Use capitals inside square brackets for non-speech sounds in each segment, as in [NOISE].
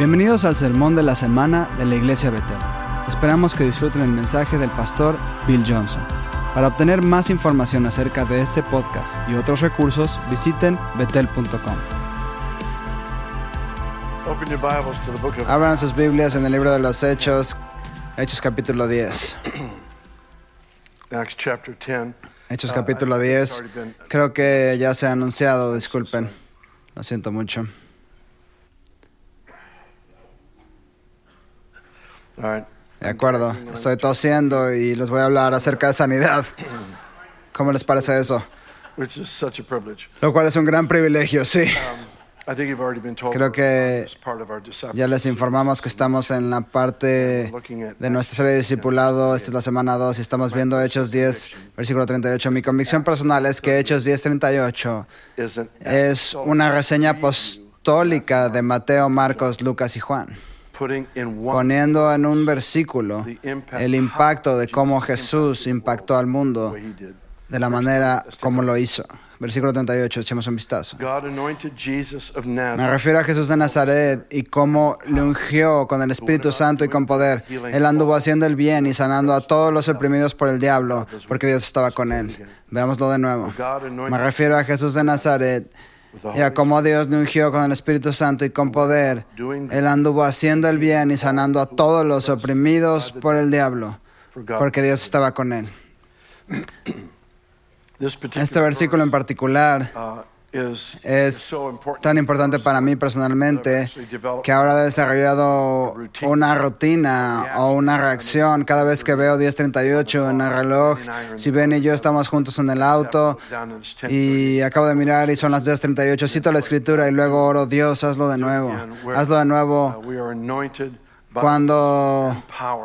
Bienvenidos al sermón de la semana de la Iglesia Betel. Esperamos que disfruten el mensaje del pastor Bill Johnson. Para obtener más información acerca de este podcast y otros recursos, visiten betel.com. Abran sus Biblias en el libro de los Hechos, Hechos capítulo 10. Acts chapter 10. Hechos Uh, capítulo I think it's 10. already been- Creo que ya se ha anunciado, disculpen. Lo siento mucho. De acuerdo, estoy tosiendo y les voy a hablar acerca de sanidad. [CLEARS THROAT] ¿Cómo les parece eso? Lo cual es un gran privilegio, sí. Told Creo que. Ya les informamos que estamos en la parte de nuestra serie de discipulado. Esta es la semana 2 y estamos viendo Hechos 10, versículo 38. Mi convicción personal es que Hechos 10, 38 Is an es una reseña apostólica de Mateo, Marcos, Lucas y Juan, poniendo en un versículo el impacto de cómo Jesús impactó al mundo de la manera como lo hizo. Versículo 38, echemos un vistazo. Me refiero a Jesús de Nazaret y cómo le ungió con el Espíritu Santo y con poder. Él anduvo haciendo el bien y sanando a todos los oprimidos por el diablo, porque Dios estaba con él. Veámoslo de nuevo. Me refiero a Jesús de Nazaret y Holy a cómo Dios le ungió con el Espíritu Santo y con poder. Él anduvo haciendo el bien y sanando a todos los oprimidos por el diablo, porque Dios estaba con él. Este versículo en particular uh, es is so important tan importante para mí personalmente que ahora he desarrollado una rutina o una reacción. cada vez que veo 10:38 en el reloj. Si Ben y yo estamos juntos en el auto y acabo de mirar y son las 10:38, cito la escritura y luego oro, Dios, hazlo de nuevo. Hazlo de nuevo cuando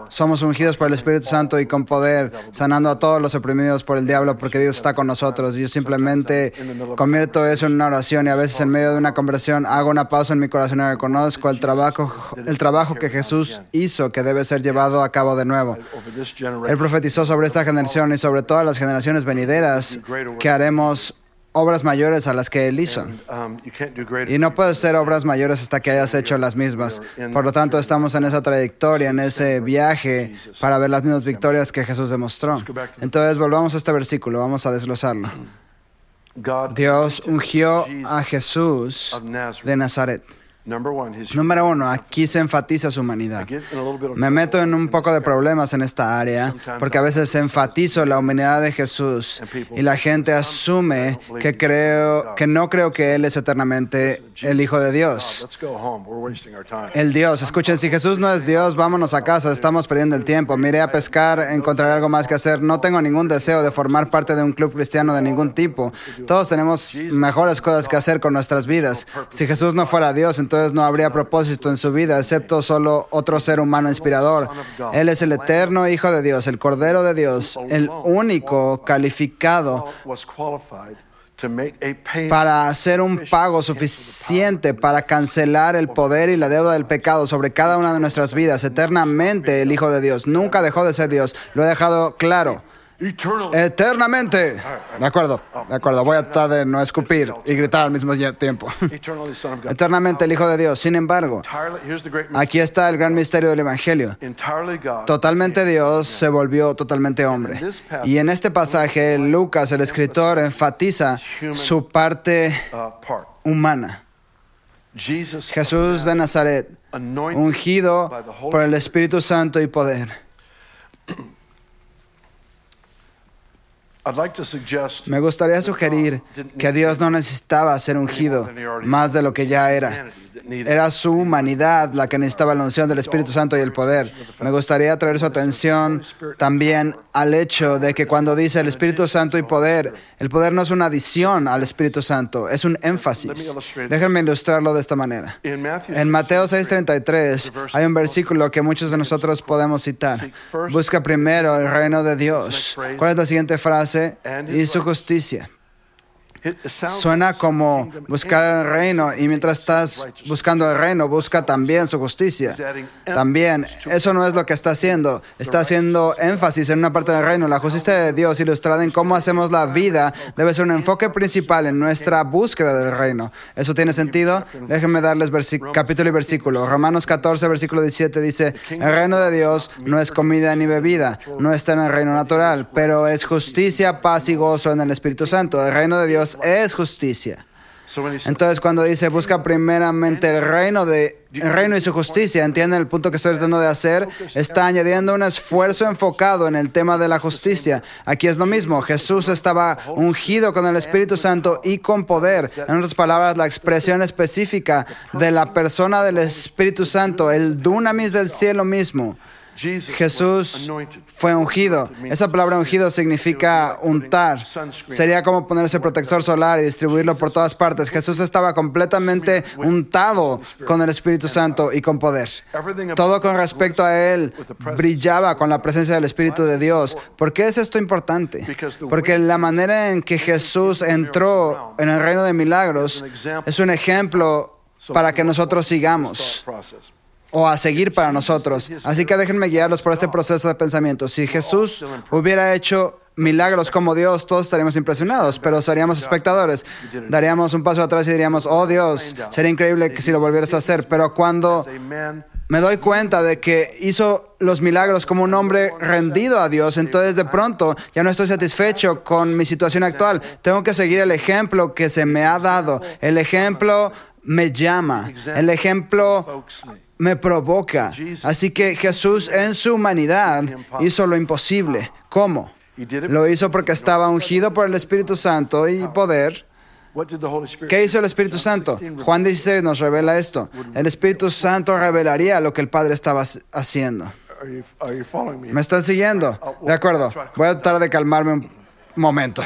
somos ungidos por el Espíritu Santo y con poder, sanando a todos los oprimidos por el diablo, porque Dios está con nosotros. Yo simplemente convierto eso en una oración y a veces en medio de una conversión hago una pausa en mi corazón y reconozco el trabajo, el trabajo que Jesús hizo que debe ser llevado a cabo de nuevo. Él profetizó sobre esta generación y sobre todas las generaciones venideras que haremos obras mayores a las que Él hizo. um. Y no puedes ser obras mayores hasta que hayas hecho las mismas. Por lo tanto, estamos en esa trayectoria, en ese viaje para ver las mismas victorias que Jesús demostró. Entonces, volvamos a este versículo, vamos a desglosarlo. Dios ungió a Jesús de Nazaret. Number one, his Número uno, aquí se enfatiza su humanidad. Me meto en un poco de problemas en esta área porque a veces enfatizo la humanidad de Jesús y la gente asume que creo que no creo que él es eternamente el hijo de Dios. El Dios, escuchen, si Jesús no es Dios, vámonos a casa, estamos perdiendo el tiempo. Miré a pescar, encontraré algo más que hacer. No tengo ningún deseo de formar parte de un club cristiano de ningún tipo. Todos tenemos mejores cosas que hacer con nuestras vidas. Si Jesús no fuera Dios, entonces no habría propósito en su vida, excepto solo otro ser humano inspirador. Él es el eterno Hijo de Dios, el Cordero de Dios, el único calificado para hacer un pago suficiente para cancelar el poder y la deuda del pecado sobre cada una de nuestras vidas. Eternamente el Hijo de Dios. Nunca dejó de ser Dios. Lo he dejado claro. Eternamente. De acuerdo, de acuerdo. Voy a tratar de no escupir y gritar al mismo tiempo. [LAUGHS] Eternamente el Hijo de Dios. Sin embargo, aquí está el gran misterio del Evangelio. Totalmente Dios se volvió totalmente hombre. Y en este pasaje, Lucas, el escritor, enfatiza su parte uh, humana. Jesús de Nazaret, ungido por el Espíritu Santo y poder. Me gustaría sugerir que Dios no necesitaba ser ungido más de lo que ya era. Era su humanidad la que necesitaba la unción del Espíritu Santo y el poder. Me gustaría traer su atención también al hecho de que cuando dice el Espíritu Santo y poder, el poder no es una adición al Espíritu Santo, es un énfasis. Déjenme ilustrarlo de esta manera. En Mateo 6:33 hay un versículo que muchos de nosotros podemos citar. Busca primero el reino de Dios. ¿Cuál es la siguiente frase? Y su justicia. Suena como buscar el reino y mientras estás buscando el reino, busca también su justicia. También, eso no es lo que está haciendo. Está haciendo énfasis en una parte del reino. La justicia de Dios ilustrada en cómo hacemos la vida debe ser un enfoque principal en nuestra búsqueda del reino. ¿Eso tiene sentido? Déjenme darles capítulo y versículo. Romanos 14, versículo 17 dice, el reino de Dios no es comida ni bebida, no está en el reino natural, pero es justicia, paz y gozo en el Espíritu Santo. El reino de Dios es justicia. Entonces, cuando dice busca primeramente el reino de el reino y su justicia, entienden el punto que estoy tratando de hacer, está añadiendo un esfuerzo enfocado en el tema de la justicia. Aquí es lo mismo. Jesús estaba ungido con el Espíritu Santo y con poder. En otras palabras, la expresión específica de la persona del Espíritu Santo, el dunamis del cielo mismo. Jesús fue ungido. Esa palabra ungido significa untar. Sería como ponerse protector solar y distribuirlo por todas partes. Jesús estaba completamente untado con el Espíritu Santo y con poder. Todo con respecto a él brillaba con la presencia del Espíritu de Dios. ¿Por qué es esto importante? Porque la manera en que Jesús entró en el reino de milagros es un ejemplo para que nosotros sigamos. O a seguir para nosotros. Así que déjenme guiarlos por este proceso de pensamiento. Si Jesús hubiera hecho milagros como Dios, todos estaríamos impresionados, pero seríamos espectadores. Daríamos un paso atrás y diríamos, oh Dios, sería increíble que si lo volvieras a hacer. Pero cuando me doy cuenta de que hizo los milagros como un hombre rendido a Dios, entonces de pronto ya no estoy satisfecho con mi situación actual. Tengo que seguir el ejemplo que se me ha dado. El ejemplo me llama. El ejemplo me. provoca. Así que Jesús en su humanidad hizo lo imposible. ¿Cómo? Lo hizo porque estaba ungido por el Espíritu Santo y poder. ¿Qué hizo el Espíritu Santo? Juan 16 nos revela esto. El Espíritu Santo revelaría lo que el Padre estaba haciendo. Are you, are you following me? ¿Me están siguiendo? De acuerdo. Voy a tratar de calmarme un momento.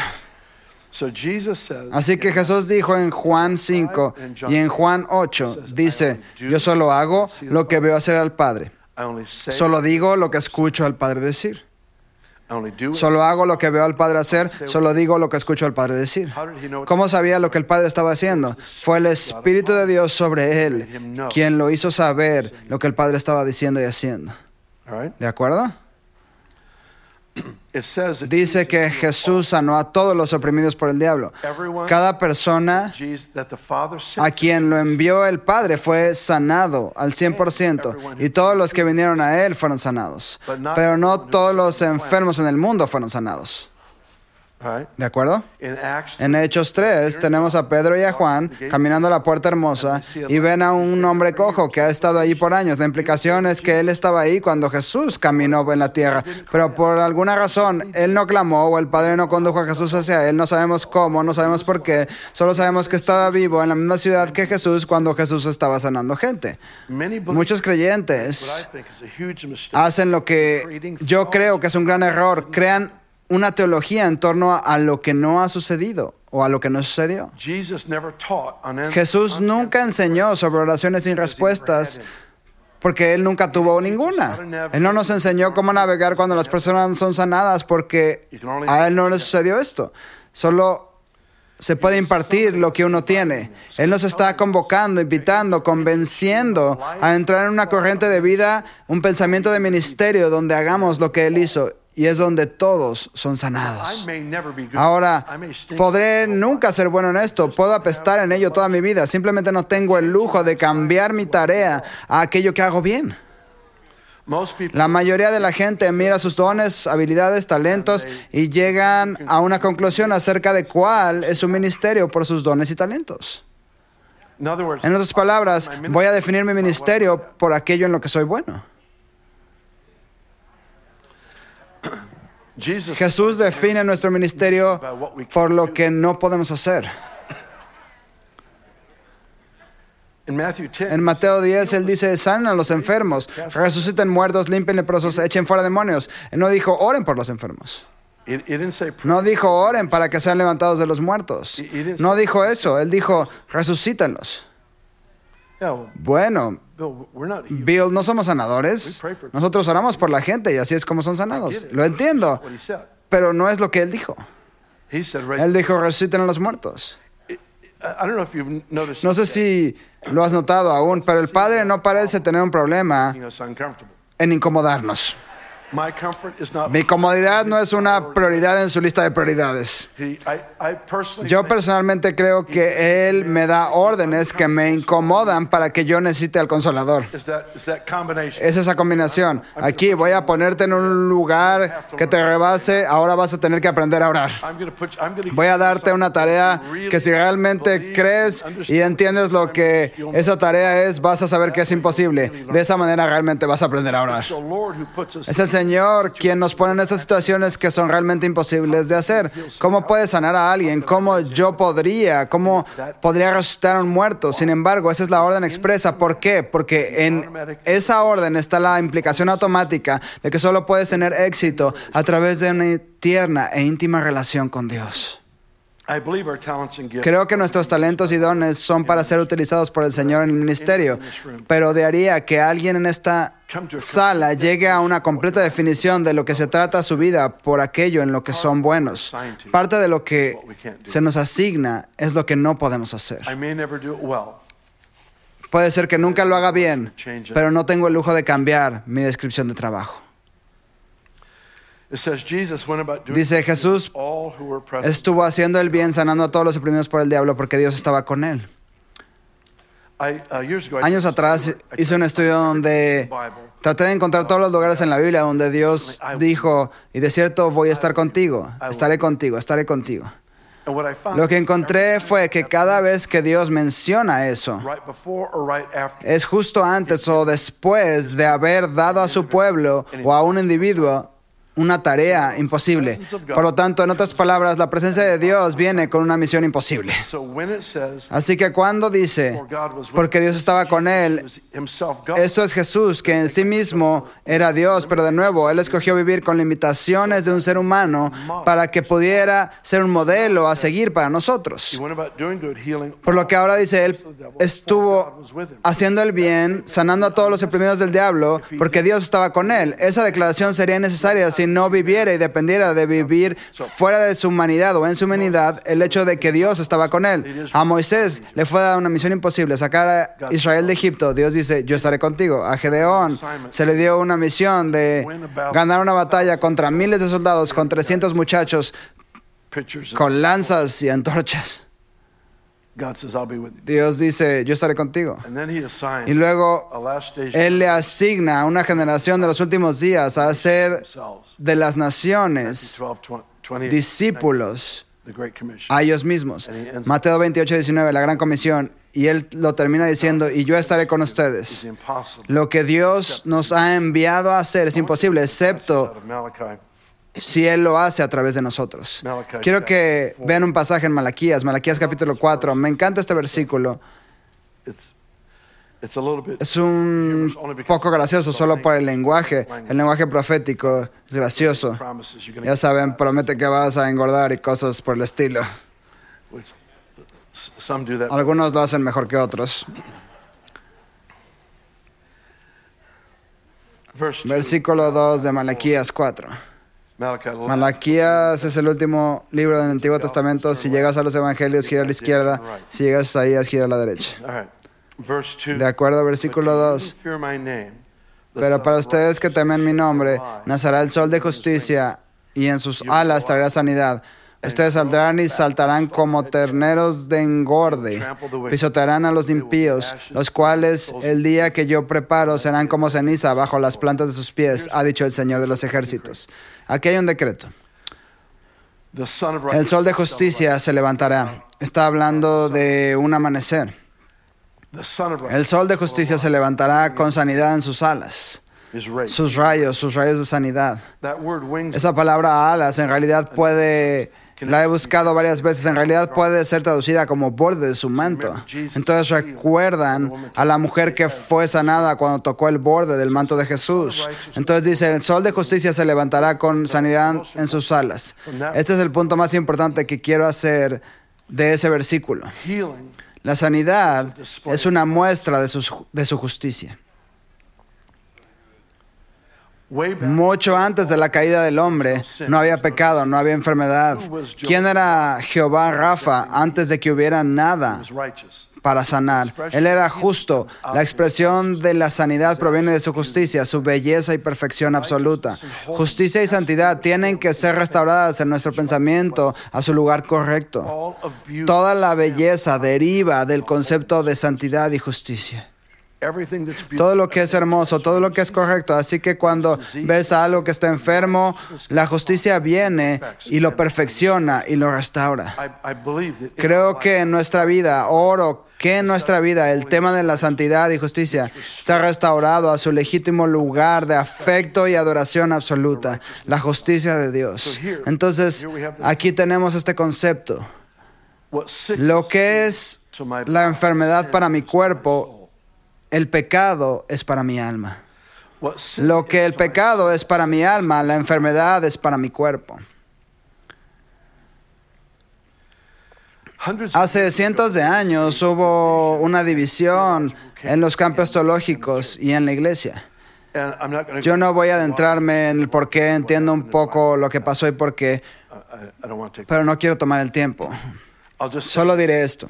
Así que Jesús dijo en Juan 5 y en Juan 8, dice, yo solo hago lo que veo hacer al Padre. Solo digo lo que escucho al Padre decir. Solo hago lo que veo al Padre hacer, solo digo lo que escucho al Padre decir. ¿Cómo sabía lo que el Padre estaba haciendo? Fue el Espíritu de Dios sobre él quien lo hizo saber lo que el Padre estaba diciendo y haciendo. ¿De acuerdo? Dice que Jesús sanó a todos los oprimidos por el diablo. Cada persona a quien lo envió el Padre fue sanado al 100% y todos los que vinieron a él fueron sanados. Pero no todos los enfermos en el mundo fueron sanados. ¿De acuerdo? En Hechos 3 tenemos a Pedro y a Juan caminando a la puerta hermosa y ven a un hombre cojo que ha estado allí por años. La implicación es que él estaba ahí cuando Jesús caminó en la tierra, pero por alguna razón él no clamó o el Padre no condujo a Jesús hacia él. No sabemos cómo, no sabemos por qué. Solo sabemos que estaba vivo en la misma ciudad que Jesús cuando Jesús estaba sanando gente. Muchos creyentes hacen lo que yo creo que es un gran error. Crean una teología en torno a, a lo que no ha sucedido o a lo que no sucedió. Jesús nunca enseñó sobre oraciones sin respuestas porque Él nunca tuvo ninguna. Él no nos enseñó cómo navegar cuando las personas son sanadas porque a Él no le sucedió esto. Solo se puede impartir lo que uno tiene. Él nos está convocando, invitando, convenciendo a entrar en una corriente de vida, un pensamiento de ministerio donde hagamos lo que Él hizo y es donde todos son sanados. Ahora, podré nunca ser bueno en esto, puedo apestar en ello toda mi vida, simplemente no tengo el lujo de cambiar mi tarea a aquello que hago bien. La mayoría de la gente mira sus dones, habilidades, talentos y llegan a una conclusión acerca de cuál es su ministerio por sus dones y talentos. En otras palabras, voy a definir mi ministerio por aquello en lo que soy bueno. Jesús define nuestro ministerio por lo que no podemos hacer. in Matthew 10 En Mateo 10 él dice, sanen a los enfermos, resuciten muertos, limpien leprosos, echen fuera demonios. Él no dijo, oren por los enfermos. No dijo, oren para que sean levantados de los muertos. No dijo eso. Él dijo, resucítenlos. Bueno, Bill, no somos sanadores. Nosotros oramos por la gente y así es como son sanados. Lo entiendo, pero no es lo que él dijo. Él dijo, resuciten a los muertos. No sé si lo has notado aún, pero el Padre no parece tener un problema en incomodarnos. My comfort is not Mi comodidad no es una prioridad en su lista de prioridades. Yo personalmente creo que Él me da órdenes que me incomodan para que yo necesite al consolador. Es esa combinación. Aquí voy a ponerte en un lugar que te rebase, ahora vas a tener que aprender a orar. Voy a darte una tarea que si realmente believe crees and y understand entiendes lo que esa tarea es, vas a saber que es imposible. De esa manera realmente vas a aprender a orar. Es el Señor quien nos pone en estas situaciones que son realmente imposibles de hacer. ¿Cómo puede sanar a alguien? ¿Cómo yo podría? ¿Cómo podría resucitar a un muerto? Sin embargo, esa es la orden expresa. ¿Por qué? Porque en esa orden está la implicación automática de que solo puedes tener éxito a través de una tierna e íntima relación con Dios. Creo que nuestros talentos y dones son para ser utilizados por el Señor en el ministerio, pero de haría que alguien en esta sala llegue a una completa definición de lo que se trata su vida por aquello en lo que son buenos. Parte de lo que se nos asigna es lo que no podemos hacer. I may never do it well. Puede ser que nunca lo haga bien, pero no tengo el lujo de cambiar mi descripción de trabajo. It says Jesus went about doing Dice Jesús all who were present. estuvo haciendo el bien, sanando a todos los oprimidos por el diablo, porque Dios estaba con él. Uh, Años atrás hice un estudio donde. Traté de encontrar todos los lugares en la Biblia donde Dios dijo, y de cierto voy a estar contigo, estaré contigo, estaré contigo. And what I found Lo que encontré fue que cada vez que Dios menciona eso, right before or right after es justo antes o después de haber dado a su pueblo o a un individuo una tarea imposible. Por lo tanto, en otras palabras, la presencia de Dios viene con una misión imposible. Así que cuando dice, porque Dios estaba con él. Esto es Jesús, que en sí mismo era Dios, pero de nuevo, Él escogió vivir con limitaciones de un ser humano para que pudiera ser un modelo a seguir para nosotros. Por lo que ahora dice, Él estuvo haciendo el bien, sanando a todos los oprimidos del diablo, porque Dios estaba con Él. Esa declaración sería innecesaria si no viviera y dependiera de vivir fuera de su humanidad o en su humanidad el hecho de que Dios estaba con Él. A Moisés le fue dada una misión imposible, sacar a Israel de Egipto. Dios dice, yo estaré contigo. A Gedeón se le dio una misión de ganar una batalla contra miles de soldados, con 300 muchachos con lanzas y antorchas. God says, I'll be with you. Dios dice, yo estaré contigo. And then he Y luego a last stage Él le asigna a una generación de los últimos días a hacer de las naciones 12, 20, 20, discípulos the Great Commission. a ellos mismos. Mateo 28, 19, la gran comisión. Y Él lo termina diciendo, y yo estaré con ustedes. Lo que Dios nos ha enviado a hacer es imposible, excepto. Si Él lo hace a través de nosotros. Quiero que vean un pasaje en Malaquías, Malaquías capítulo 4. Me encanta este versículo. Es un poco gracioso solo por el lenguaje. El lenguaje profético es gracioso. Ya saben, promete que vas a engordar y cosas por el estilo. Algunos lo hacen mejor que otros. Versículo 2 de Malaquías 4. Malaquías es el último libro del Antiguo Testamento. Si llegas a los Evangelios, gira a la izquierda. Si llegas a Isaías, gira a la derecha. De acuerdo, versículo you 2. who fear my name, the Pero para ustedes que temen mi nombre, nacerá el sol de justicia y en sus alas traerá sanidad. Ustedes saldrán y saltarán como terneros de engorde, pisotearán a los impíos, los cuales el día que yo preparo serán como ceniza bajo las plantas de sus pies, ha dicho el Señor de los ejércitos. Aquí hay un decreto. El sol de justicia se levantará. Está hablando de un amanecer. El sol de justicia se levantará con sanidad en sus alas, sus rayos, sus rayos de sanidad. Esa palabra alas en realidad puede, la he buscado varias veces, en realidad puede ser traducida como borde de su manto. Entonces recuerdan a la mujer que fue sanada cuando tocó el borde del manto de Jesús. Entonces dice, el sol de justicia se levantará con sanidad en sus alas. Este es el punto más importante que quiero hacer de ese versículo. La sanidad es una muestra de su, de su justicia. Mucho antes de la caída del hombre, no había pecado, no había enfermedad. ¿Quién era Jehová Rafa antes de que hubiera nada para sanar? Él era justo. La expresión de la sanidad proviene de su justicia, su belleza y perfección absoluta. Justicia y santidad tienen que ser restauradas en nuestro pensamiento a su lugar correcto. Toda la belleza deriva del concepto de santidad y justicia. Todo lo que es hermoso, todo lo que es correcto. Así que cuando ves a algo que está enfermo, la justicia viene y lo perfecciona y lo restaura. Creo que en nuestra vida, oro que en nuestra vida el tema de la santidad y justicia está restaurado a su legítimo lugar de afecto y adoración absoluta, la justicia de Dios. Entonces, aquí tenemos este concepto. Lo que es la enfermedad para mi cuerpo, el pecado es para mi alma. Lo que el pecado es para mi alma, la enfermedad es para mi cuerpo. Hace cientos de años hubo una división en los campos teológicos y en la iglesia. Yo no voy a adentrarme en el por qué, entiendo un poco lo que pasó y por qué, pero no quiero tomar el tiempo. Solo diré esto.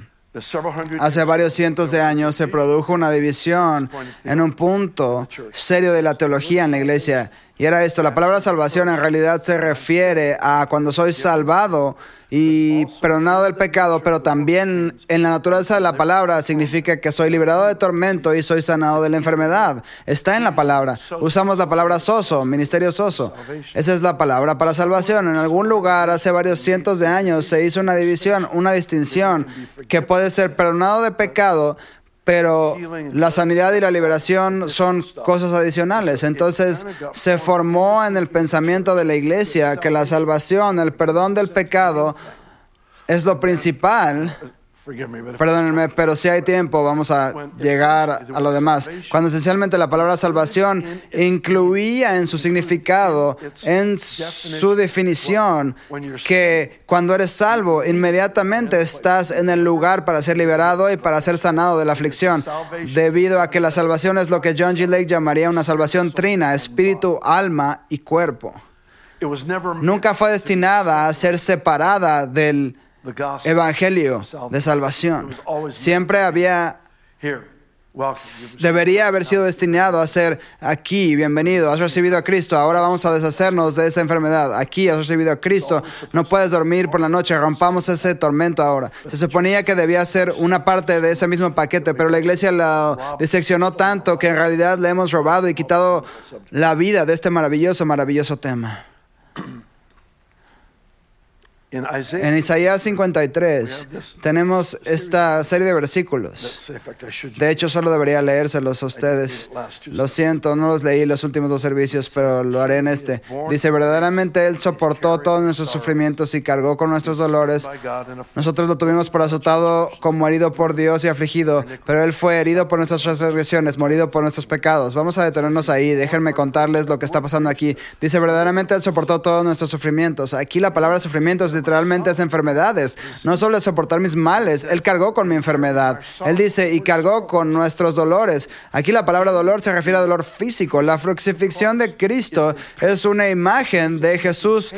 Hace varios cientos de años se produjo una división en un punto serio de la teología en la iglesia. Y era esto, la palabra salvación en realidad se refiere a cuando soy salvado y perdonado del pecado, pero también en la naturaleza de la palabra significa que soy liberado de tormento y soy sanado de la enfermedad. Está en la palabra. Usamos la palabra soso, ministerio soso. Esa es la palabra para salvación. En algún lugar hace varios cientos de años se hizo una división, una distinción que puede ser perdonado de pecado, pero la sanidad y la liberación son cosas adicionales. Entonces se formó en el pensamiento de la iglesia que la salvación, el perdón del pecado, es lo principal. Perdónenme, pero si hay tiempo, vamos a llegar a lo demás. Cuando esencialmente la palabra salvación incluía en su significado, en su definición, que cuando eres salvo, inmediatamente estás en el lugar para ser liberado y para ser sanado de la aflicción, debido a que la salvación es lo que John G. Lake llamaría una salvación trina, espíritu, alma y cuerpo. Nunca fue destinada a ser separada del evangelio de salvación. Siempre había, debería haber sido destinado a ser aquí, bienvenido, has recibido a Cristo, ahora vamos a deshacernos de esa enfermedad. Aquí has recibido a Cristo, no puedes dormir por la noche, rompamos ese tormento ahora. Se suponía que debía ser una parte de ese mismo paquete, pero la iglesia lo diseccionó tanto que en realidad le hemos robado y quitado la vida de este maravilloso, maravilloso tema. En Isaías 53 tenemos esta serie de versículos. De hecho, solo debería leérselos a ustedes. Lo siento, no los leí los últimos dos servicios, pero lo haré en este. Dice, verdaderamente Él soportó todos nuestros sufrimientos y cargó con nuestros dolores. Nosotros lo tuvimos por azotado como herido por Dios y afligido, pero Él fue herido por nuestras transgresiones, morido por nuestros pecados. Vamos a detenernos ahí, déjenme contarles lo que está pasando aquí. Dice, verdaderamente Él soportó todos nuestros sufrimientos. Aquí la palabra sufrimientos literalmente es enfermedades. No solo es soportar mis males, Él cargó con mi enfermedad. Él dice, y cargó con nuestros dolores. Aquí la palabra dolor se refiere a dolor físico. La crucifixión de Cristo es una imagen de Jesús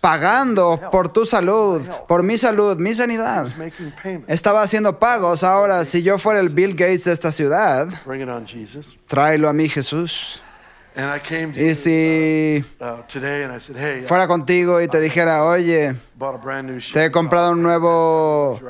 pagando por tu salud, por mi salud, mi sanidad. Estaba haciendo pagos. Ahora, si yo fuera el Bill Gates de esta ciudad, tráelo a mí, Jesús. And I came to Y you si uh, today and I said hey I fuera contigo y te dijera, oye, bought a brand new te he comprado un nuevo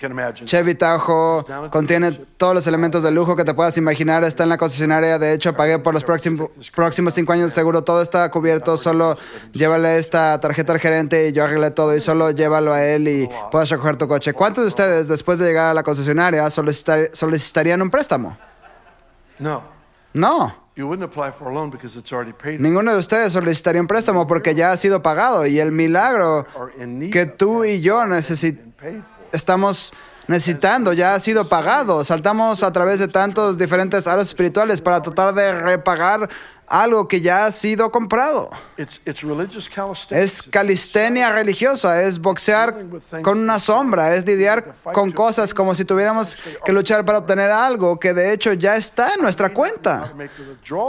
can imagine. Chevy Tahoe, contiene todos los elementos de lujo que te puedas imaginar, está en la concesionaria, de hecho pagué por los próximos, próximos cinco años de seguro, todo está cubierto, solo llévale esta tarjeta al gerente y yo arreglé todo y solo llévalo a él y puedes recoger tu coche. ¿Cuántos de ustedes después de llegar a la concesionaria solicitar- solicitarían un préstamo? no. No. You wouldn't apply for a loan because it's already paid. Ninguno de ustedes solicitaría un préstamo porque ya ha sido pagado. Y el milagro que tú y yo for. estamos necesitando ya ha sido pagado. Saltamos a través de tantos diferentes aros espirituales para tratar de repagar algo que ya ha sido comprado. Es calistenia religiosa, es boxear con una sombra, es lidiar con cosas como si tuviéramos que luchar para obtener algo que de hecho ya está en nuestra cuenta.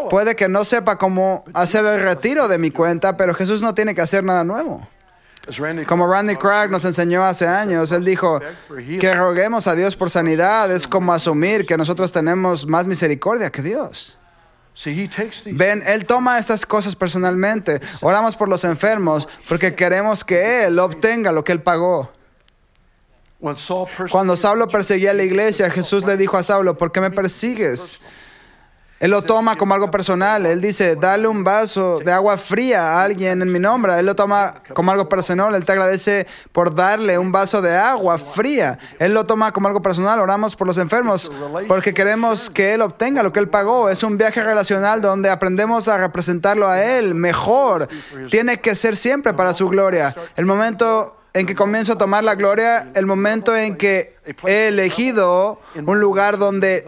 Puede que no sepa cómo hacer el retiro de mi cuenta, pero Jesús no tiene que hacer nada nuevo. Como Randy Craig nos enseñó hace años, él dijo que roguemos a Dios por sanidad es como asumir que nosotros tenemos más misericordia que Dios. Ven, Él toma estas cosas personalmente. Oramos por los enfermos porque queremos que Él obtenga lo que Él pagó. Cuando Saulo perseguía a la iglesia, Jesús le dijo a Saulo, ¿por qué me persigues? Él lo toma como algo personal. Él dice, dale un vaso de agua fría a alguien en mi nombre. Él lo toma como algo personal. Él te agradece por darle un vaso de agua fría. Él lo toma como algo personal. Oramos por los enfermos porque queremos que Él obtenga lo que Él pagó. Es un viaje relacional donde aprendemos a representarlo a Él mejor. Tiene que ser siempre para su gloria. El momento en que comienzo a tomar la gloria, el momento en que he elegido un lugar donde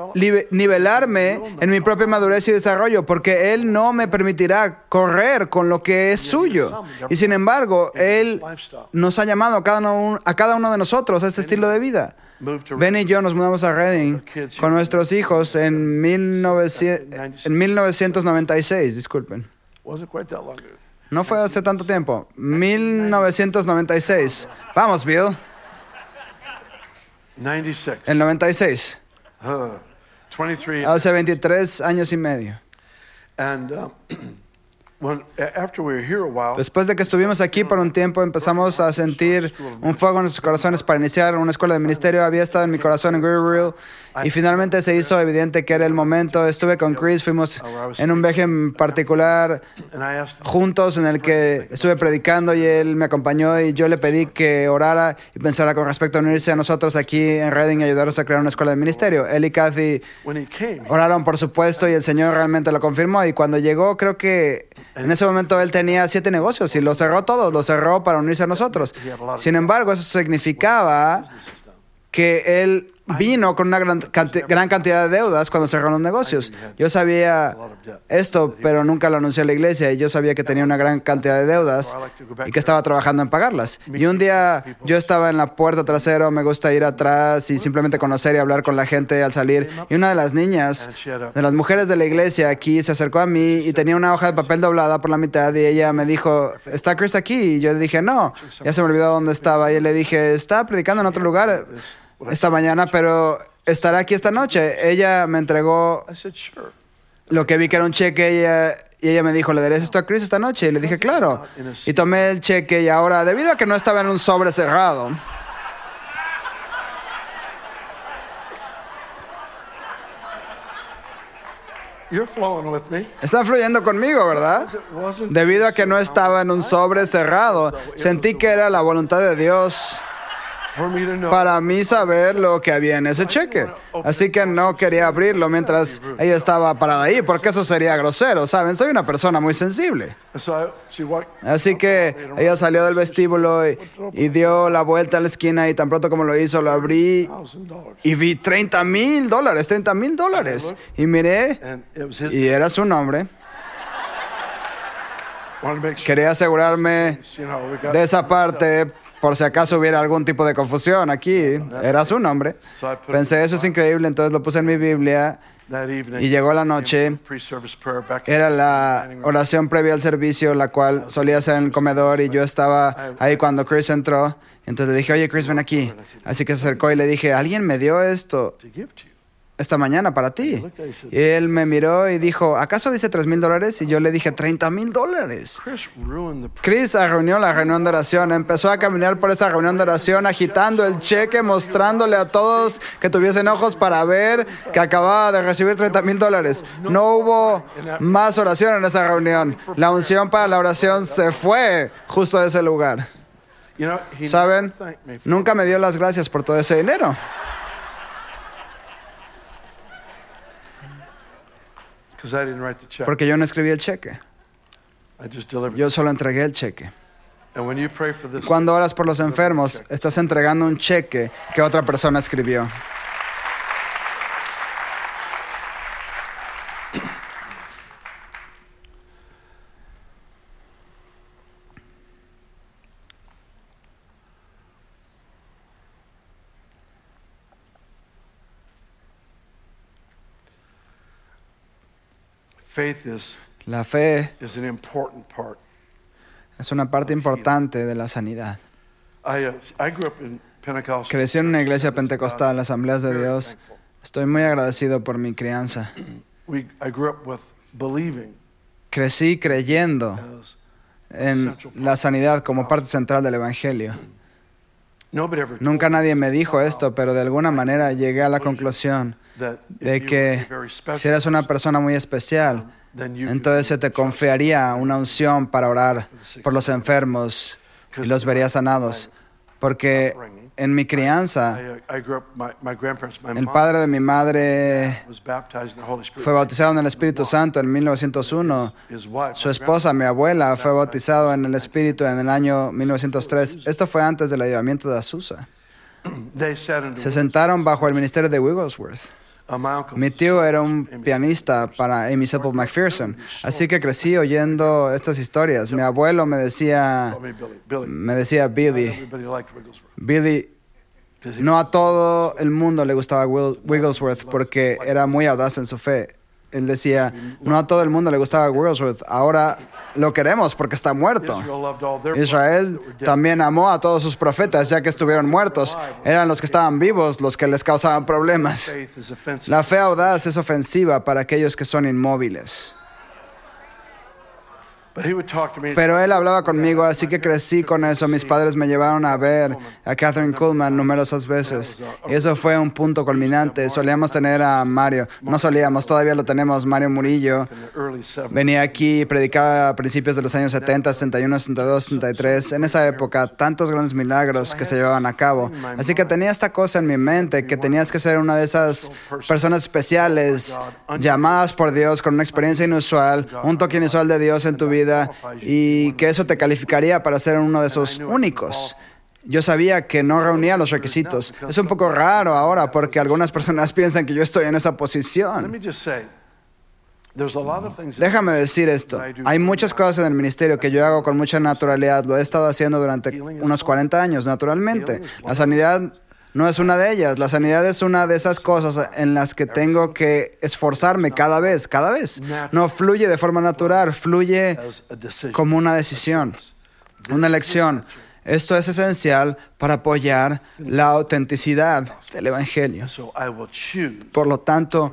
nivelarme en mi propia madurez y desarrollo, porque Él no me permitirá correr con lo que es suyo. Y sin embargo, Él nos ha llamado a cada uno, a cada uno de nosotros a este estilo de vida. Ben y yo nos mudamos a Reading con nuestros hijos en, 1900 en 1996, disculpen. No fue hace tanto tiempo. 1996. Vamos, Bill. 96. El 96. Uh, 23. Hace 23 años y medio. And [CLEARS THROAT] when a- after we were here a while, Después de que estuvimos aquí por un tiempo, empezamos a sentir un fuego en nuestros corazones para iniciar una escuela de ministerio. Había estado en mi corazón en Greerville y finalmente se hizo evidente que era el momento. Estuve con Chris, fuimos en un viaje en particular juntos en el que estuve predicando y él me acompañó y yo le pedí que orara y pensara con respecto a unirse a nosotros aquí en Reading y ayudarnos a crear una escuela de ministerio. Él y Kathy oraron por supuesto y el Señor realmente lo confirmó y cuando llegó creo que en ese momento él tenía siete negocios y los cerró todos, los cerró para unirse a nosotros. Sin embargo, eso significaba que él vino con una gran, canti- gran cantidad de deudas cuando cerró los negocios. Yo sabía esto, pero nunca lo anuncié a la iglesia y yo sabía que tenía una gran cantidad de deudas y que estaba trabajando en pagarlas. Y un día yo estaba en la puerta trasero, me gusta ir atrás y simplemente conocer y hablar con la gente al salir. Y una de las niñas, de las mujeres de la iglesia aquí, se acercó a mí y tenía una hoja de papel doblada por la mitad y ella me dijo, ¿está Chris aquí? Y yo le dije, no, ya se me olvidó dónde estaba. Y le dije, está predicando en otro lugar esta mañana, pero estará aquí esta noche. Ella me entregó lo que vi que era un cheque y ella, y ella me dijo, ¿le darías esto a Chris esta noche? Y le dije, claro. Y tomé el cheque y ahora, debido a que no estaba en un sobre cerrado, You're flowing with me. están fluyendo conmigo, ¿verdad? Debido a que no estaba en un sobre cerrado, sentí que era la voluntad de Dios para mí saber lo que había en ese cheque. Así que no quería abrirlo mientras ella estaba parada ahí, porque eso sería grosero, ¿saben? Soy una persona muy sensible. Así que ella salió del vestíbulo y, y dio la vuelta a la esquina y tan pronto como lo hizo, lo abrí y vi 30 mil dólares, 30 mil dólares. Y miré y era su nombre. Quería asegurarme de esa parte por si acaso hubiera algún tipo de confusión aquí. Era su nombre. Pensé, eso es increíble, entonces lo puse en mi Biblia y llegó la noche. Era la oración previa al servicio, la cual solía hacer en el comedor y yo estaba ahí cuando Chris entró. Entonces le dije, oye Chris, ven aquí. Así que se acercó y le dije, alguien me dio esto esta mañana para ti. Y él me miró y dijo, ¿acaso dice tres mil dólares? Y yo le dije, 30 mil dólares. Chris reunió la reunión de oración, empezó a caminar por esa reunión de oración agitando el cheque, mostrándole a todos que tuviesen ojos para ver que acababa de recibir 30 mil dólares. No hubo más oración en esa reunión. La unción para la oración se fue justo de ese lugar. ¿Saben? Nunca me dio las gracias por todo ese dinero. I didn't write the check. Porque yo no escribí el cheque. I just delivered. Yo solo entregué el cheque. And when you pray for this, Cuando oras por los enfermos, estás entregando un cheque que otra persona escribió. Faith is, La fe is an important part. es una parte importante de la sanidad. I, uh, I grew up in Pentecostal. Crecí en una iglesia pentecostal, Asambleas de Dios. Estoy muy agradecido por mi crianza. We, I grew up with believing Crecí creyendo en la sanidad como parte central del Evangelio. Nunca nadie me dijo esto, pero de alguna manera llegué a la conclusión de que si eres una person, persona muy especial, entonces se te confiaría una unción para orar por los enfermos y los vería sanados. Porque en mi crianza, uh, el padre de mi madre fue bautizado en el Espíritu Santo en 1901. His wife, Su esposa, mi abuela, fue bautizado en el Espíritu en el año 1903. Esto fue antes del avivamiento de Azusa. [CLEARS THROAT] Se sentaron bajo el ministerio de Wigglesworth. Mi tío era un pianista para Amy Sepple McPherson, así que crecí oyendo estas historias. Mi abuelo me decía, me decía Billy. Billy, no a todo el mundo le gustaba Wigglesworth porque era muy audaz en su fe. Él decía, no a todo el mundo le gustaba Wigglesworth, ahora lo queremos porque está muerto. Israel también amó a todos sus profetas ya que estuvieron muertos. Eran los que estaban vivos los que les causaban problemas. La fe audaz es ofensiva para aquellos que son inmóviles. Pero él hablaba conmigo, así que crecí con eso. Mis padres me llevaron a ver a Catherine Kuhlman numerosas veces. Y eso fue un punto culminante. Solíamos tener a Mario. No solíamos, todavía lo tenemos, Mario Murillo. in the early 70s. Venía aquí y predicaba a principios de los años 70, 61, 62, 63. En esa época, tantos grandes milagros que se llevaban a cabo. Así que tenía esta cosa en mi mente, que tenías que ser una de esas personas especiales, llamadas por Dios con una experiencia inusual, un toque inusual de Dios en tu vida, y que eso te calificaría para ser uno de esos únicos. Yo sabía que no reunía los requisitos. Es un poco raro ahora porque algunas personas [LAUGHS] piensan que yo estoy en esa posición. Déjame decir esto. Hay muchas cosas en el ministerio que yo hago con mucha naturalidad. Lo he estado haciendo durante unos 40 años, naturalmente. La sanidad no es una de ellas. La sanidad es una de esas cosas en las que tengo que esforzarme cada vez, cada vez. No fluye de forma natural, fluye como una decisión, una elección. Esto es esencial para apoyar la autenticidad del Evangelio. Por lo to tanto.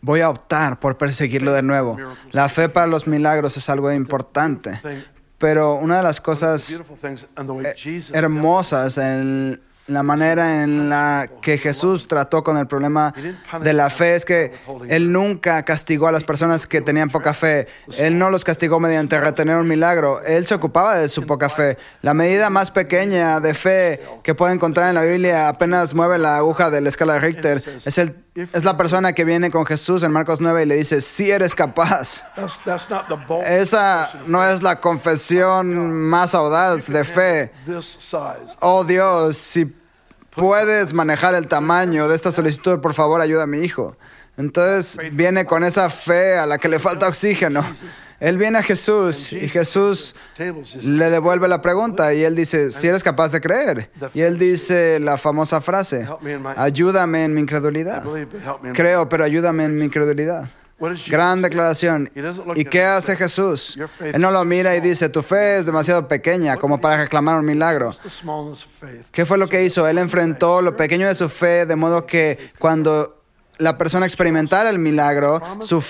Voy a optar por perseguirlo de nuevo. La fe para los milagros es algo importante, pero una de las cosas eh, hermosas en la manera en la que Jesús trató con el problema de la fe es que Él nunca castigó a las personas que tenían poca fe. Él no los castigó mediante retener un milagro. Él se ocupaba de su poca fe. La medida más pequeña de fe que puede encontrar en la Biblia apenas mueve la aguja de la escala de Richter. Es, el, es la persona que viene con Jesús en Marcos 9 y le dice, si eres capaz. Esa no es la confesión más audaz de fe. Oh Dios, si puedes manejar el tamaño de esta solicitud, por favor ayuda a mi hijo. Entonces viene con esa fe a la que le falta oxígeno. Él viene a Jesús y Jesús le devuelve la pregunta y él dice, si eres capaz de creer. Y él dice la famosa frase, ayúdame en mi incredulidad. Creo, pero ayúdame en mi incredulidad. Gran declaración. ¿Y qué hace Jesús? Él no lo mira y dice, tu fe es demasiado pequeña como para reclamar un milagro. ¿Qué fue lo que hizo? Él enfrentó lo pequeño de su fe, de modo que cuando la persona experimentara el milagro, su,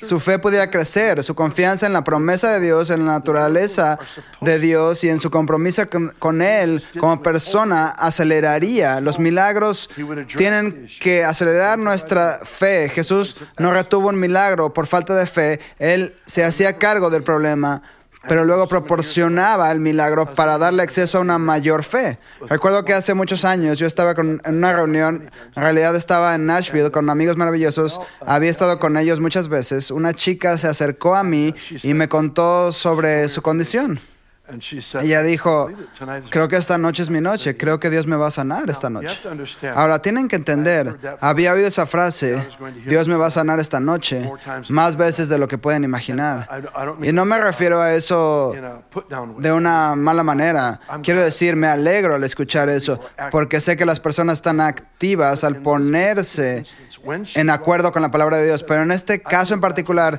su fe pudiera crecer, su confianza en la promesa de Dios, en la naturaleza de Dios y en su compromiso con, con Él como persona aceleraría. Los milagros tienen que acelerar nuestra fe. Jesús no retuvo un milagro por falta de fe, Él se hacía cargo del problema pero luego proporcionaba el milagro para darle acceso a una mayor fe. Recuerdo que hace muchos años yo estaba con- en una reunión, en realidad estaba en Nashville con amigos maravillosos, había estado con ellos muchas veces. Una chica se acercó a mí y me contó sobre su condición. And she said, Ella dijo, "I believe it. Tonight is creo que esta noche es mi noche, creo que Dios me va a sanar esta noche. Ahora tienen que entender, había oído esa frase, Dios me va a sanar esta noche, más veces de lo que pueden imaginar. Y no me refiero a eso de una mala manera. Quiero decir, me alegro al escuchar eso, porque sé que las personas están activas al ponerse en acuerdo con la palabra de Dios. Pero en este caso en particular,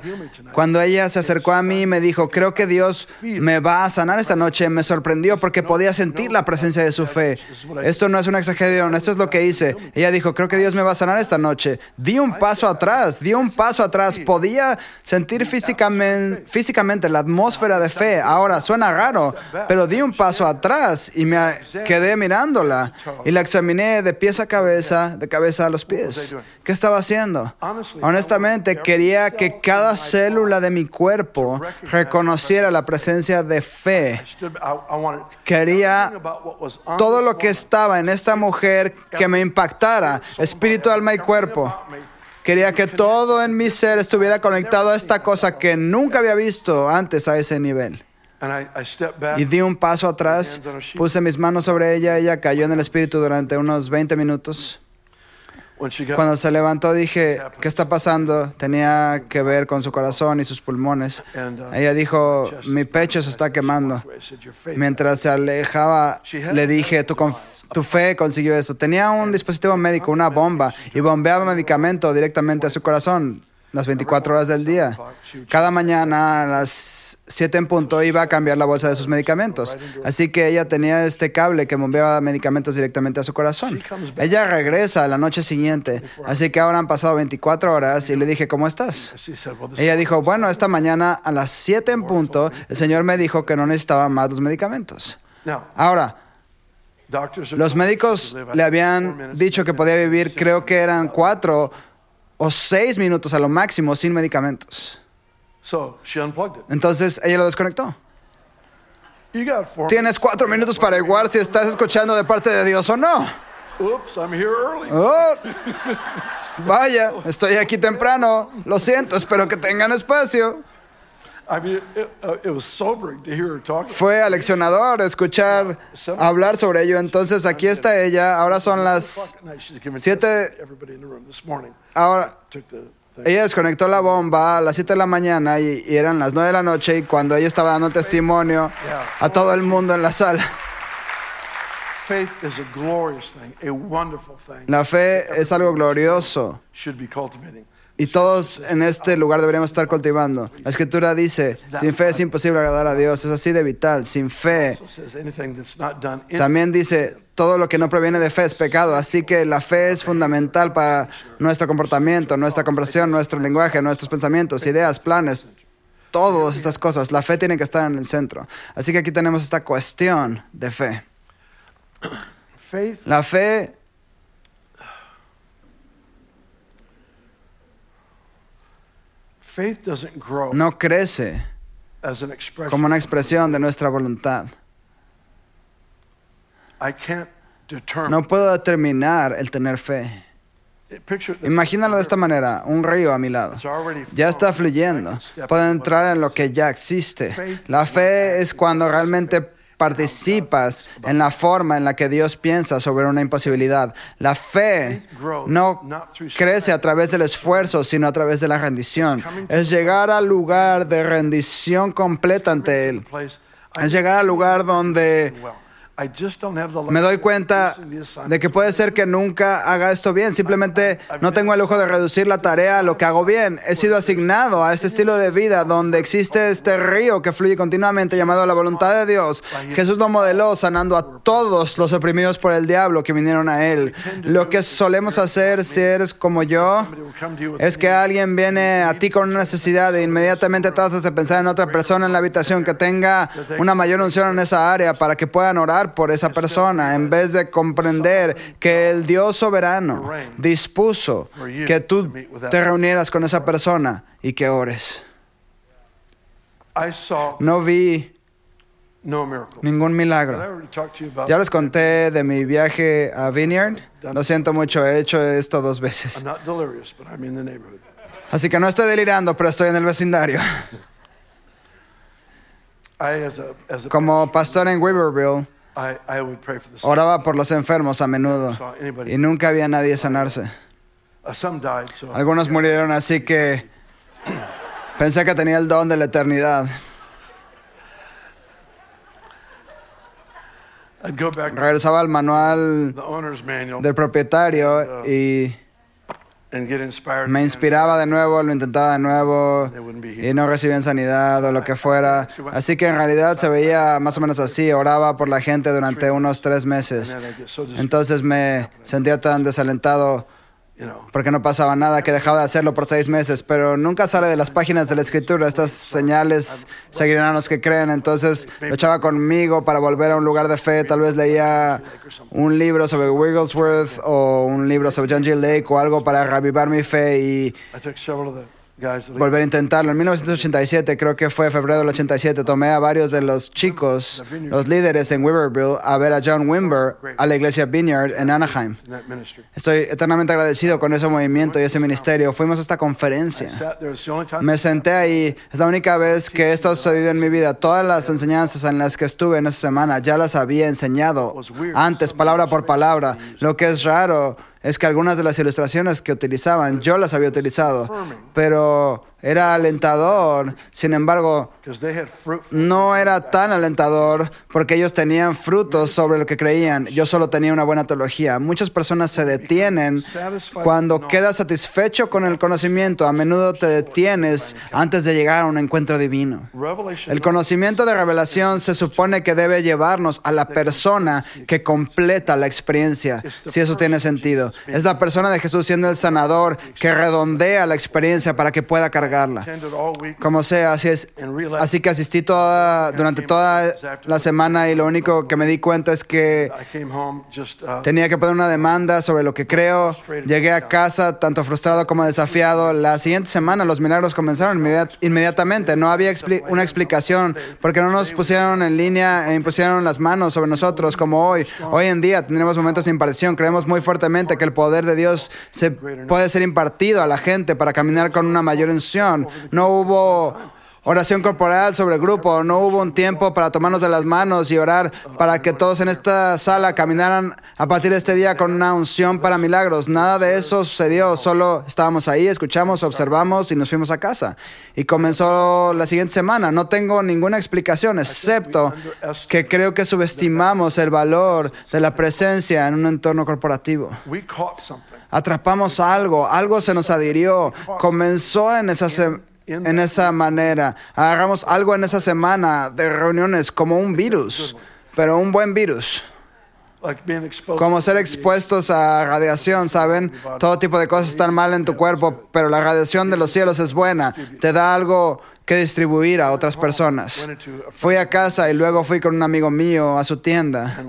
cuando ella se acercó a mí y me dijo, creo que Dios me va a sanar esta noche, me sorprendió porque podía sentir la presencia de su fe. Esto no es una exageración, esto es lo que hice. Ella dijo, creo que Dios me va a sanar esta noche. Di un paso atrás, di un paso atrás. Podía sentir físicamente, físicamente la atmósfera de fe. Ahora, suena raro, pero di un paso atrás y me quedé mirándola y la examiné de pies a cabeza, de cabeza a los pies. ¿Qué estaba haciendo? Honestamente, quería que cada célula de mi cuerpo reconociera la presencia de fe. Quería todo lo que estaba en esta mujer que me impactara, espíritu, alma y cuerpo. Quería que todo en mi ser estuviera conectado a esta cosa que nunca había visto antes a ese nivel. And I, I stepped back. Y di un paso atrás, puse mis manos sobre ella, ella cayó en el espíritu durante unos 20 minutos. When she got Cuando se levantó dije, ¿qué está pasando? Tenía que ver con su corazón y sus pulmones. and, uh, Ella dijo, mi pecho se está quemando. Mientras se alejaba, le dije, tu, tu fe consiguió eso. Tenía un dispositivo médico, una bomba, y bombeaba medicamento directamente a su corazón las 24 horas del día. Cada mañana a las 7 en punto iba a cambiar la bolsa de sus medicamentos. Así que ella tenía este cable que bombeaba medicamentos directamente a su corazón. Ella regresa a la noche siguiente, así que ahora han pasado 24 horas y le dije, ¿cómo estás? Ella dijo, bueno, esta mañana a las 7 en punto, el Señor me dijo que no necesitaba más los medicamentos. Ahora, los médicos le habían dicho que podía vivir, creo que eran cuatro o seis minutos a lo máximo sin medicamentos. Entonces ella lo desconectó. Tienes cuatro minutos para averiguar si estás escuchando de parte de Dios o no. Oh, vaya, estoy aquí temprano. Lo siento, espero que tengan espacio. Fue aleccionador escuchar hablar sobre ello. Entonces aquí está ella. Ahora son las 7 Ahora, ella desconectó la bomba a las 7 de la mañana y, y eran las 9 de la noche y cuando ella estaba dando testimonio a todo el mundo en la sala. Faith is a glorious thing, a wonderful thing. La fe es algo glorioso. Y todos en este lugar deberíamos estar cultivando. La escritura dice, sin fe es imposible agradar a Dios. Es así de vital. Sin fe También dice, todo lo que no proviene de fe es pecado, así que la fe es fundamental para nuestro comportamiento, nuestra conversación, nuestro lenguaje, nuestros pensamientos, ideas, planes, todas estas cosas. La fe tiene que estar en el centro. Así que aquí tenemos esta cuestión de fe. faith. La fe no crece como una expresión de nuestra voluntad. I can't determine. No puedo determinar el tener fe. Imagínalo de esta manera, un río a mi lado. Ya está fluyendo. in entrar en lo que ya existe. La fe es cuando realmente participas en la forma en la que Dios piensa sobre una imposibilidad. La fe no crece a través del esfuerzo, sino a través de la rendición. Es llegar al lugar de rendición completa ante Él. Es llegar al lugar donde me doy cuenta de que puede ser que nunca haga esto bien. Simplemente no tengo el lujo de reducir la tarea a lo que hago bien. He sido asignado a este estilo de vida donde existe este río que fluye continuamente llamado la voluntad de Dios. Jesús lo modeló sanando a todos los oprimidos por el diablo que vinieron a Él. Lo que solemos hacer si eres como yo es que alguien viene a ti con una necesidad e inmediatamente tratas de pensar en otra persona en la habitación que tenga una mayor unción en esa área para que puedan orar por esa persona, en vez de comprender que el Dios soberano dispuso que tú te reunieras con esa persona y que ores. No vi ningún milagro. Ya les conté de mi viaje a Vineyard. Lo siento mucho, he hecho esto dos veces. Así que no estoy delirando, pero estoy en el vecindario. [LAUGHS] Como pastor en Weaverville, Oraba por los enfermos a menudo y nunca había nadie sanarse. Uh, Algunos murieron así que [CLEARS THROAT] pensé que tenía el don de la eternidad. Regresaba al manual del propietario y get inspired. Me inspiraba de nuevo, lo intentaba de nuevo y no recibían sanidad o lo que fuera. Así que en realidad se veía más o menos así. Oraba por la gente durante unos tres meses. Entonces me sentía tan desalentado porque no pasaba nada que dejaba de hacerlo por seis meses, pero nunca sale de las páginas de la escritura. Estas señales seguirán a los que creen. Entonces luchaba conmigo para volver a un lugar de fe. Tal vez leía un libro sobre Wigglesworth o un libro sobre John G. Lake o algo para reavivar mi fe y Volver a intentarlo. En 1987, creo que fue febrero del 87, tomé a varios de los chicos, los líderes en Weaverville, a ver a John Wimber a la iglesia Vineyard en Anaheim. Estoy eternamente agradecido con ese movimiento y ese ministerio. Fuimos a esta conferencia. Me senté ahí. Es la única vez que esto ha sucedido en mi vida. Todas las enseñanzas en las que estuve en esa semana ya las había enseñado antes, palabra por palabra. Lo que es raro es que algunas de las ilustraciones que utilizaban yo las había utilizado, pero era alentador. Sin embargo, no era tan alentador porque ellos tenían frutos sobre lo que creían. Yo solo tenía una buena teología. Muchas personas se detienen cuando quedas satisfecho con el conocimiento. A menudo te detienes antes de llegar a un encuentro divino. El conocimiento de revelación se supone que debe llevarnos a la persona que completa la experiencia, si eso tiene sentido. Es la persona de Jesús siendo el sanador que redondea la experiencia para que pueda cargarla. Como sea, así es. Así que asistí toda, durante toda la semana y lo único que me di cuenta es que uh, tenía que poner una demanda sobre lo que creo. Llegué a casa tanto frustrado como desafiado. La siguiente semana los milagros comenzaron inmediat- inmediatamente. No había expli- una explicación porque no nos pusieron en línea e impusieron las manos sobre nosotros como hoy. Hoy en día tendremos momentos de impartición. Creemos muy fuertemente que el poder de Dios se puede ser impartido a la gente para caminar con una mayor unción. No hubo oración corporal sobre el grupo, no hubo un tiempo para tomarnos de las manos y orar para que todos en esta sala caminaran a partir de este día con una unción para milagros. Nada de eso sucedió, solo estábamos ahí, escuchamos, observamos y nos fuimos a casa. Y comenzó la siguiente semana. No tengo ninguna explicación, excepto que creo que subestimamos el valor de la presencia en un entorno corporativo. Atrapamos algo, algo se nos adhirió, comenzó en esa, en esa manera. Agarramos algo en esa semana de reuniones como un virus, pero un buen virus. Como ser to expuestos a radiación, ¿saben? Todo tipo de cosas están mal en tu cuerpo, pero la radiación de los cielos es buena. Te da algo que distribuir a otras personas. Fui a casa y luego fui con un amigo mío a su tienda.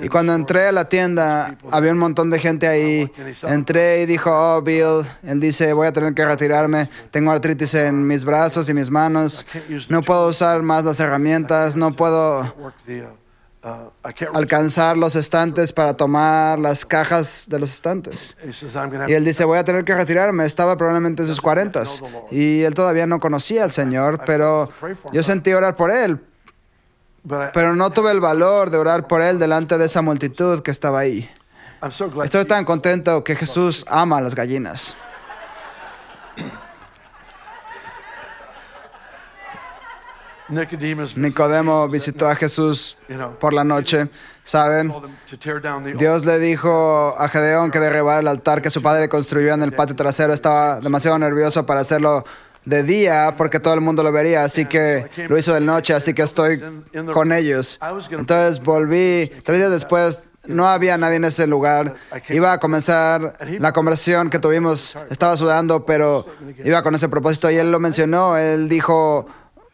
Y cuando entré a la tienda, había un montón de gente ahí. Entré y dijo, oh, Bill, él dice, voy a tener que retirarme. Tengo artritis en mis brazos y mis manos. No puedo usar más las herramientas. No puedo uh, alcanzar los estantes para tomar las cajas de los estantes. Y él dice, voy a tener que retirarme. Estaba probablemente en sus cuarentas. Y él todavía no conocía al Señor, pero yo sentí orar por él. Pero no tuve el valor de orar por él delante de esa multitud que estaba ahí. I'm so glad Estoy tan contento que Jesús ama a las gallinas. Nicodemo visitó a Jesús por la noche. Saben, Dios le dijo a Gedeón que derribar el altar que su padre construyó en el patio trasero. Estaba demasiado nervioso para hacerlo de día porque todo el mundo lo vería, así que lo hizo de noche, así que estoy con ellos. Entonces volví, tres días después no había nadie en ese lugar. Iba a comenzar la conversación que tuvimos, estaba sudando, pero iba con ese propósito y él lo mencionó, él dijo...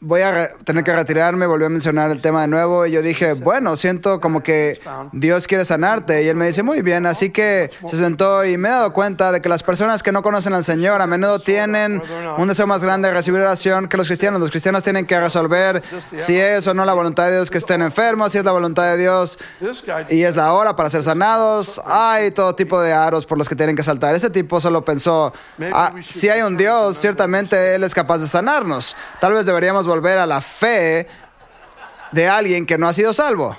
Voy a tener que retirarme, volvió a mencionar el tema de nuevo y yo dije, bueno, siento como que Dios quiere sanarte. Y él me dice, muy bien, así que se sentó y me he dado cuenta de que las personas que no conocen al Señor a menudo tienen un deseo más grande de recibir oración que los cristianos. Los cristianos tienen que resolver si es o no la voluntad de Dios que estén enfermos, si es la voluntad de Dios y es la hora para ser sanados. Hay todo tipo de aros por los que tienen que saltar. Ese tipo solo pensó, "Ah, si hay un Dios, ciertamente Él es capaz de sanarnos. Tal vez deberíamos volver a la fe de alguien que no ha sido salvo.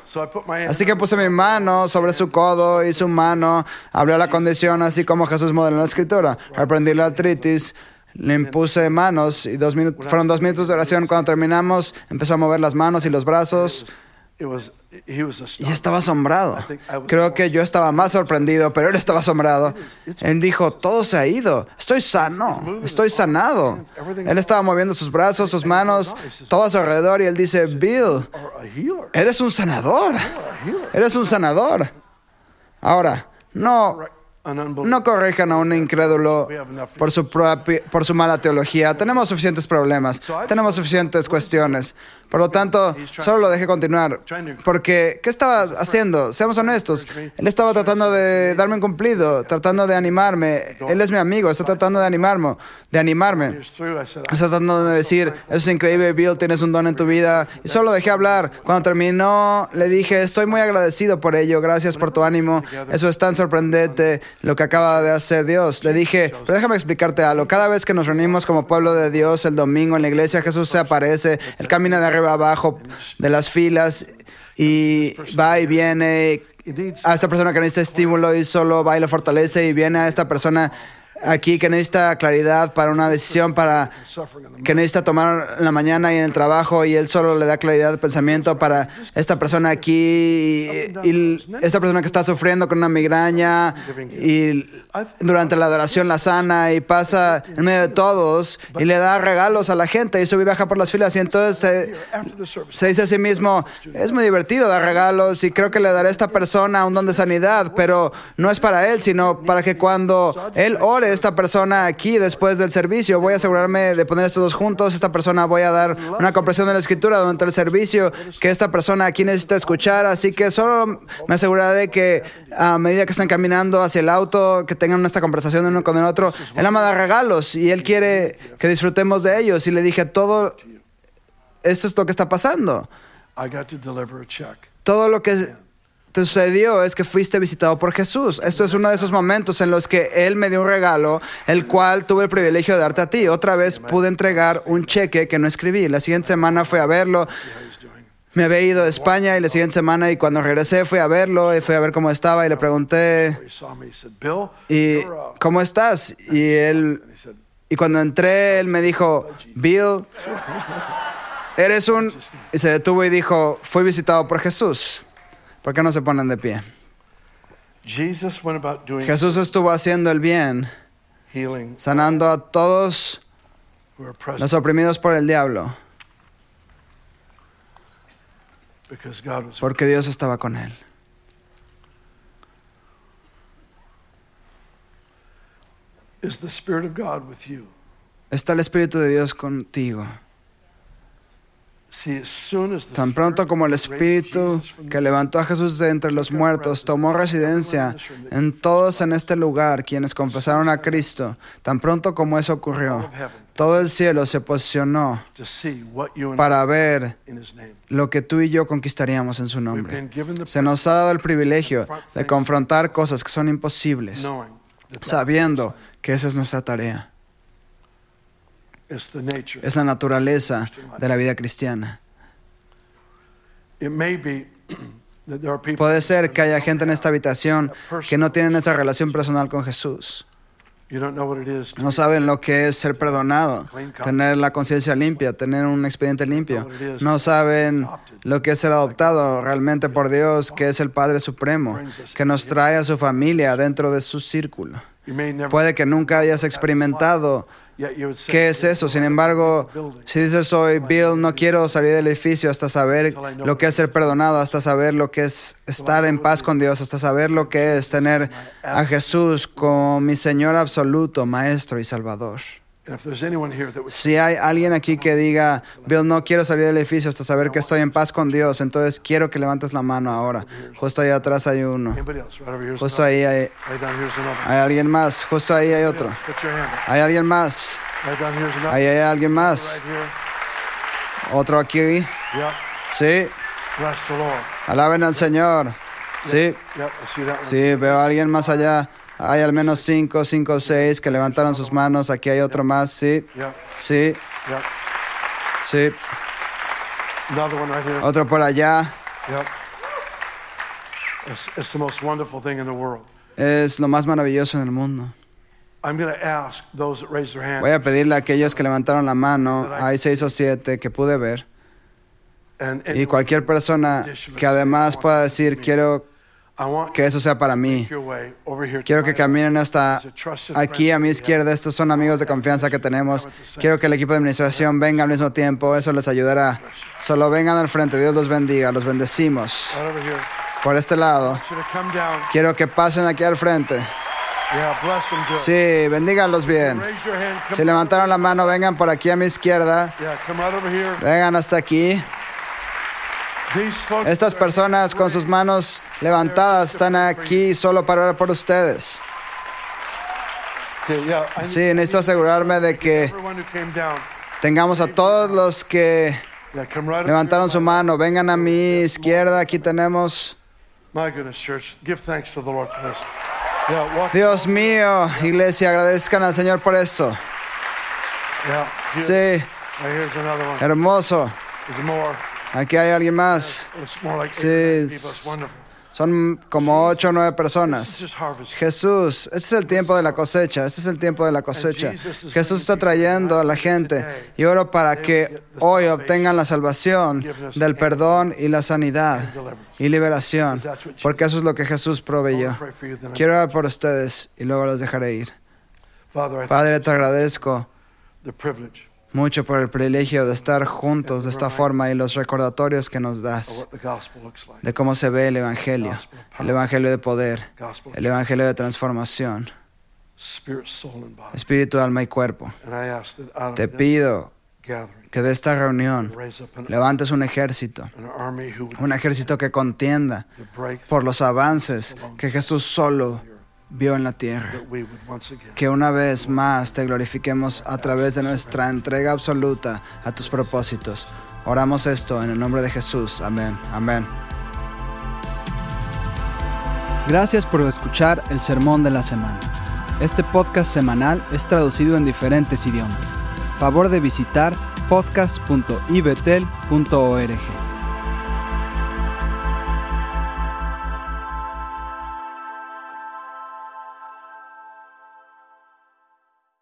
Así que puse mi mano sobre su codo y su mano hablé la condición así como Jesús modeló en la escritura. Reprendí la artritis, le impuse manos y dos minutos, fueron dos minutos de oración. Cuando terminamos empezó a mover las manos y los brazos Y estaba asombrado. Creo que yo estaba más sorprendido, pero él estaba asombrado. Él dijo, todo se ha ido, estoy sano, estoy sanado. Él estaba moviendo sus brazos, sus manos, todo a su alrededor y él dice, Bill, eres un sanador, eres un sanador. Ahora, no. No corrijan a un incrédulo por su, propi- por su mala teología. Tenemos suficientes problemas, tenemos suficientes cuestiones. Por lo tanto, solo lo dejé continuar. Porque, ¿qué estaba haciendo? Seamos honestos. Él estaba tratando de darme un cumplido, tratando de animarme. Él es mi amigo, está tratando de animarme. De animarme. Está tratando de decir, eso es increíble, Bill, tienes un don en tu vida. Y solo dejé hablar. Cuando terminó, le dije, estoy muy agradecido por ello, gracias por tu ánimo. Eso es tan sorprendente lo que acaba de hacer Dios. Le dije, pero déjame explicarte algo. Cada vez que nos reunimos como pueblo de Dios el domingo en la iglesia, Jesús se aparece, Él camina de arriba abajo de las filas y va y viene. A esta persona que necesita estímulo y solo va y lo fortalece y viene a esta persona aquí que necesita claridad para una decisión, para que necesita tomar en la mañana y en el trabajo y él solo le da claridad de pensamiento para esta persona aquí y, y esta persona que está sufriendo con una migraña y durante la adoración la sana y pasa en medio de todos y le da regalos a la gente y sube y baja por las filas y entonces se, se dice a sí mismo, es muy divertido dar regalos y creo que le daré a esta persona un don de sanidad, pero no es para él, sino para que cuando él ore, esta persona aquí después del servicio, voy a asegurarme de poner estos dos juntos, esta persona voy a dar una comprensión de la escritura durante el servicio que esta persona aquí necesita escuchar, así que solo me aseguraré de que a medida que están caminando hacia el auto, que tengan esta conversación uno con el otro, él ama dar regalos y él quiere que disfrutemos de ellos. Y le dije, todo esto es lo que está pasando. I got to deliver a check. Todo lo que te sucedió es que fuiste visitado por Jesús. Esto es uno de esos momentos en los que Él me dio un regalo, el cual tuve el privilegio de darte a ti. Otra vez pude entregar un cheque que no escribí. La siguiente semana fui a verlo. Me había ido de España y la siguiente semana y cuando regresé fui a verlo y fui a ver cómo estaba y le pregunté, ¿y cómo estás? Y él y cuando entré, él me dijo, Bill, eres un... Y se detuvo y dijo, fui visitado por Jesús. ¿Por qué no se ponen de pie? Jesus went about doing Jesús estuvo haciendo el bien, healing sanando a todos who are present los oprimidos por el diablo, because God was. porque Dios estaba con él. Is the Spirit of God with you? Está el Espíritu de Dios contigo. Tan pronto como el Espíritu que levantó a Jesús de entre los muertos tomó residencia en todos en este lugar, quienes confesaron a Cristo, tan pronto como eso ocurrió, todo el cielo se posicionó para ver lo que tú y yo conquistaríamos en su nombre. Se nos ha dado el privilegio de confrontar cosas que son imposibles, sabiendo que esa es nuestra tarea. Es la naturaleza de la vida cristiana. [CLEARS THROAT] Puede ser que haya gente en esta habitación que no tienen esa relación personal con Jesús. No be saben lo que es ser perdonado, tener la conciencia limpia, tener un expediente limpio. No saben lo que es ser adoptado realmente por Dios, que es el Padre Supremo, que nos trae a su familia dentro de su círculo. Puede que nunca hayas experimentado qué es eso. Sin embargo, si dices hoy, Bill, no quiero salir del edificio hasta saber lo que es ser perdonado, hasta saber lo que es estar en paz con Dios, hasta saber lo que es tener a Jesús como mi Señor absoluto, Maestro y Salvador. Si hay alguien aquí que diga, Bill, no quiero salir del edificio hasta saber que estoy en paz con Dios, entonces quiero que levantes la mano ahora. Justo ahí atrás hay uno. Justo ahí hay, hay alguien más. Justo ahí hay otro. Hay alguien más. Ahí hay alguien más. Otro aquí. Sí. Alaben al Señor. Sí. Sí, veo a alguien más allá. Hay al menos cinco, cinco, seis que levantaron sus manos. Aquí hay otro más. Sí. Sí. Sí. Otro por allá. Es lo más maravilloso en el mundo. Voy a pedirle a aquellos que levantaron la mano, hay seis o siete que pude ver, y cualquier persona que además pueda decir, quiero que eso sea para mí. Quiero que caminen hasta aquí a mi izquierda. Estos son amigos de confianza que tenemos. Quiero que el equipo de administración venga al mismo tiempo. Eso les ayudará. Solo vengan al frente. Dios los bendiga. Los bendecimos. Por este lado. Quiero que pasen aquí al frente. Sí, bendíganlos bien. Si levantaron la mano, vengan por aquí a mi izquierda. Vengan hasta aquí. Estas personas con sus manos levantadas están aquí solo para orar por ustedes. Sí, necesito asegurarme de que tengamos a todos los que levantaron su mano. Vengan a mi izquierda. Aquí tenemos. Dios mío, iglesia, agradezcan al Señor por esto. Sí, hermoso. Aquí hay alguien más. Sí. Son como ocho o nueve personas. Jesús, este es el tiempo de la cosecha, este es el tiempo de la cosecha. Jesús está trayendo a la gente y oro para que hoy obtengan la salvación del perdón y la sanidad y liberación, porque eso es lo que Jesús proveyó. Quiero orar por ustedes y luego los dejaré ir. Padre, te agradezco mucho por el privilegio de estar juntos de esta forma y los recordatorios que nos das de cómo se ve el Evangelio, el Evangelio de poder, el Evangelio de transformación, espíritu, alma y cuerpo. Te pido que de esta reunión levantes un ejército, un ejército que contienda por los avances que Jesús solo vio en la tierra. Que una vez más te glorifiquemos a través de nuestra entrega absoluta a tus propósitos. Oramos esto en el nombre de Jesús. Amén. Amén. Gracias por escuchar el Sermón de la Semana. Este podcast semanal es traducido en diferentes idiomas. Favor de visitar podcast.ibetel.org.